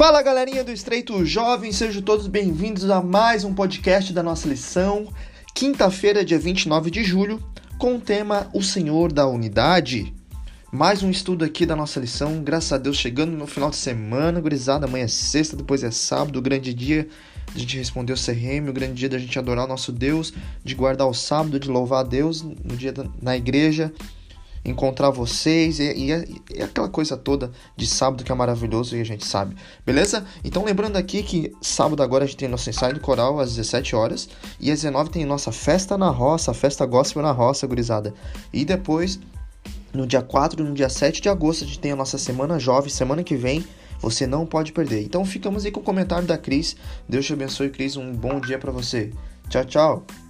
Fala galerinha do Estreito Jovem, sejam todos bem-vindos a mais um podcast da nossa lição. Quinta-feira, dia 29 de julho, com o tema O Senhor da Unidade. Mais um estudo aqui da nossa lição, graças a Deus, chegando no final de semana, gurizada. Amanhã é sexta, depois é sábado, o grande dia de a gente responder o CRM, o grande dia da gente adorar o nosso Deus, de guardar o sábado, de louvar a Deus no dia da, na igreja encontrar vocês e, e, e, aquela coisa toda de sábado que é maravilhoso e a gente sabe, beleza? Então lembrando aqui que sábado agora a gente tem nosso ensaio do coral às 17 horas e às 19 tem nossa festa na roça, festa gospel na roça, gurizada. E depois, no dia 4 e no dia 7 de agosto, a gente tem a nossa semana jovem, semana que vem. Você não pode perder. Então ficamos aí com o comentário da Cris. Deus te abençoe, Cris. Um bom dia para você. Tchau, tchau.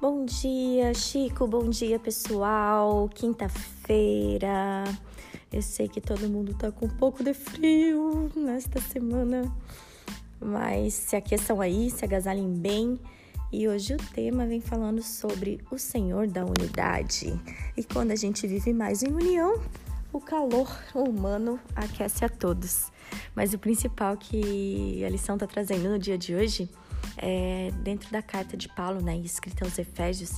Bom dia, Chico. Bom dia, pessoal. Quinta-feira. Eu sei que todo mundo tá com um pouco de frio nesta semana, mas se aqueçam aí, se agasalhem bem. E hoje o tema vem falando sobre o Senhor da unidade. E quando a gente vive mais em união, o calor humano aquece a todos. Mas o principal que a lição está trazendo no dia de hoje dentro da carta de Paulo, né, escrita aos Efésios,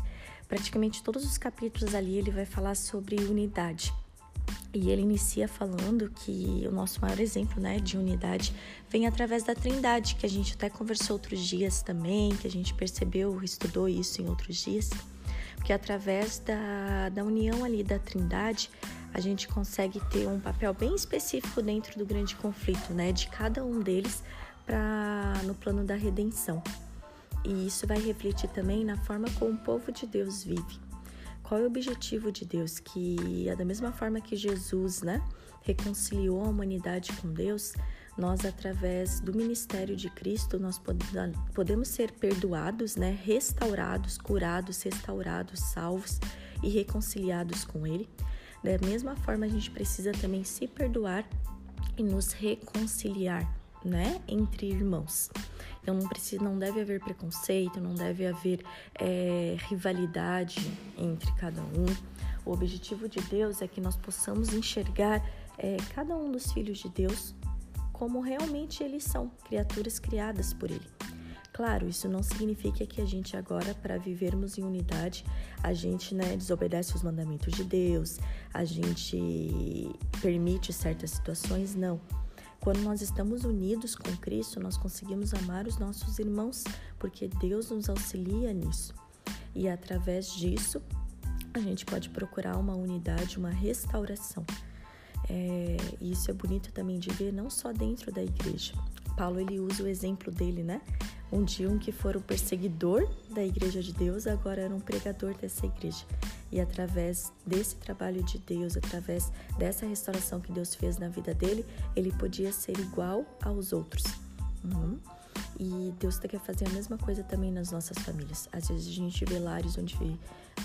praticamente todos os capítulos ali ele vai falar sobre unidade. E ele inicia falando que o nosso maior exemplo né, de unidade vem através da Trindade, que a gente até conversou outros dias também, que a gente percebeu, estudou isso em outros dias. Porque através da, da união ali da Trindade, a gente consegue ter um papel bem específico dentro do grande conflito, né? De cada um deles no plano da redenção. E isso vai refletir também na forma como o povo de Deus vive. Qual é o objetivo de Deus? Que é da mesma forma que Jesus, né, reconciliou a humanidade com Deus, nós através do ministério de Cristo nós podemos ser perdoados, né, restaurados, curados, restaurados, salvos e reconciliados com ele. Da mesma forma a gente precisa também se perdoar e nos reconciliar né, entre irmãos. Então não precisa, não deve haver preconceito, não deve haver é, rivalidade entre cada um. O objetivo de Deus é que nós possamos enxergar é, cada um dos filhos de Deus como realmente eles são, criaturas criadas por Ele. Claro, isso não significa que a gente agora, para vivermos em unidade, a gente né, desobedece os mandamentos de Deus, a gente permite certas situações, não. Quando nós estamos unidos com Cristo, nós conseguimos amar os nossos irmãos, porque Deus nos auxilia nisso. E através disso, a gente pode procurar uma unidade, uma restauração. É, isso é bonito também de ver, não só dentro da igreja. Paulo ele usa o exemplo dele, né? Um dia um que for o perseguidor da igreja de Deus, agora era um pregador dessa igreja. E através desse trabalho de Deus, através dessa restauração que Deus fez na vida dele, ele podia ser igual aos outros. Uhum. E Deus quer fazer a mesma coisa também nas nossas famílias. Às vezes a gente vê lares onde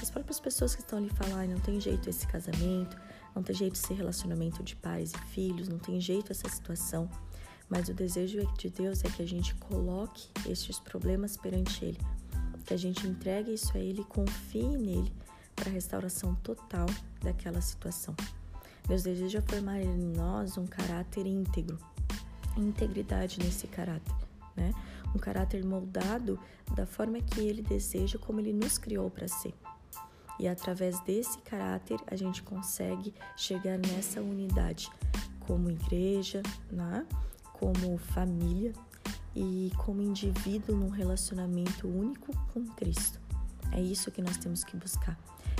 as próprias pessoas que estão ali falam, ah, não tem jeito esse casamento, não tem jeito esse relacionamento de pais e filhos, não tem jeito essa situação. Mas o desejo de Deus é que a gente coloque estes problemas perante Ele, que a gente entregue isso a Ele, confie nele para a restauração total daquela situação. Deus deseja formar em nós um caráter íntegro, integridade nesse caráter, né? Um caráter moldado da forma que Ele deseja, como Ele nos criou para ser. E através desse caráter a gente consegue chegar nessa unidade como igreja, né? como família e como indivíduo num relacionamento único com Cristo. É isso que nós temos que buscar.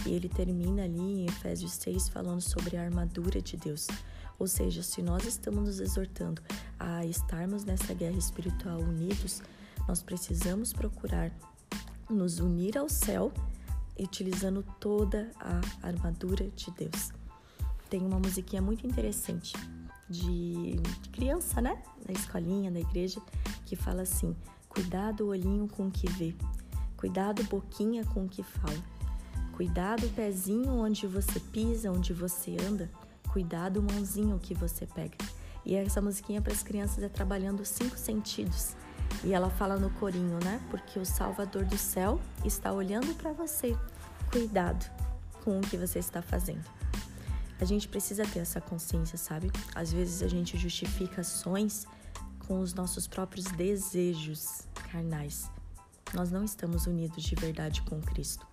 E ele termina ali em Efésios 6 falando sobre a armadura de Deus. Ou seja, se nós estamos nos exortando a estarmos nessa guerra espiritual unidos, nós precisamos procurar nos unir ao céu utilizando toda a armadura de Deus. Tem uma musiquinha muito interessante de criança, né? Da escolinha, da igreja, que fala assim: cuidado olhinho com o que vê, cuidado boquinha com o que fala. Cuidado pezinho onde você pisa, onde você anda. Cuidado mãozinho que você pega. E essa musiquinha para as crianças é trabalhando os cinco sentidos. E ela fala no corinho, né? Porque o Salvador do céu está olhando para você. Cuidado com o que você está fazendo. A gente precisa ter essa consciência, sabe? Às vezes a gente justifica ações com os nossos próprios desejos carnais. Nós não estamos unidos de verdade com Cristo.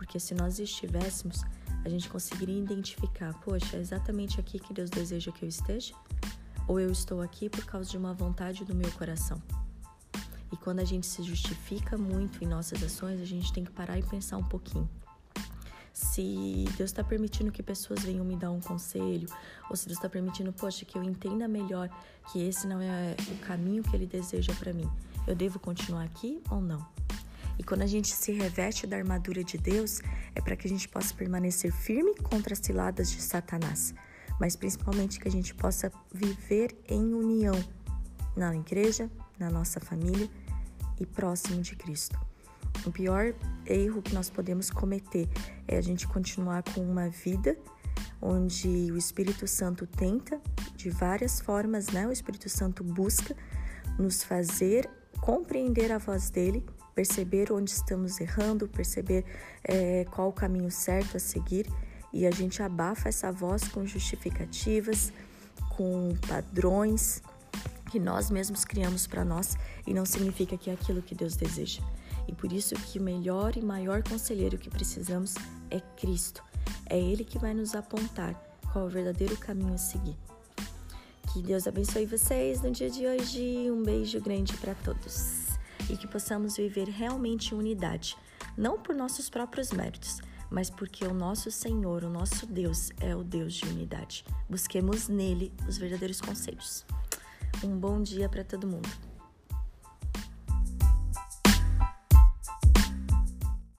Porque se nós estivéssemos, a gente conseguiria identificar, poxa, é exatamente aqui que Deus deseja que eu esteja? Ou eu estou aqui por causa de uma vontade do meu coração? E quando a gente se justifica muito em nossas ações, a gente tem que parar e pensar um pouquinho. Se Deus está permitindo que pessoas venham me dar um conselho, ou se Deus está permitindo, poxa, que eu entenda melhor que esse não é o caminho que Ele deseja para mim, eu devo continuar aqui ou não? E quando a gente se reveste da armadura de Deus, é para que a gente possa permanecer firme contra as ciladas de Satanás, mas principalmente que a gente possa viver em união na igreja, na nossa família e próximo de Cristo. O pior erro que nós podemos cometer é a gente continuar com uma vida onde o Espírito Santo tenta de várias formas, né? O Espírito Santo busca nos fazer compreender a voz dele perceber onde estamos errando, perceber é, qual o caminho certo a seguir e a gente abafa essa voz com justificativas, com padrões que nós mesmos criamos para nós e não significa que é aquilo que Deus deseja. E por isso que o melhor e maior conselheiro que precisamos é Cristo. É Ele que vai nos apontar qual o verdadeiro caminho a seguir. Que Deus abençoe vocês no dia de hoje. Um beijo grande para todos e que possamos viver realmente em unidade, não por nossos próprios méritos, mas porque o nosso Senhor, o nosso Deus, é o Deus de unidade. Busquemos nele os verdadeiros conselhos. Um bom dia para todo mundo.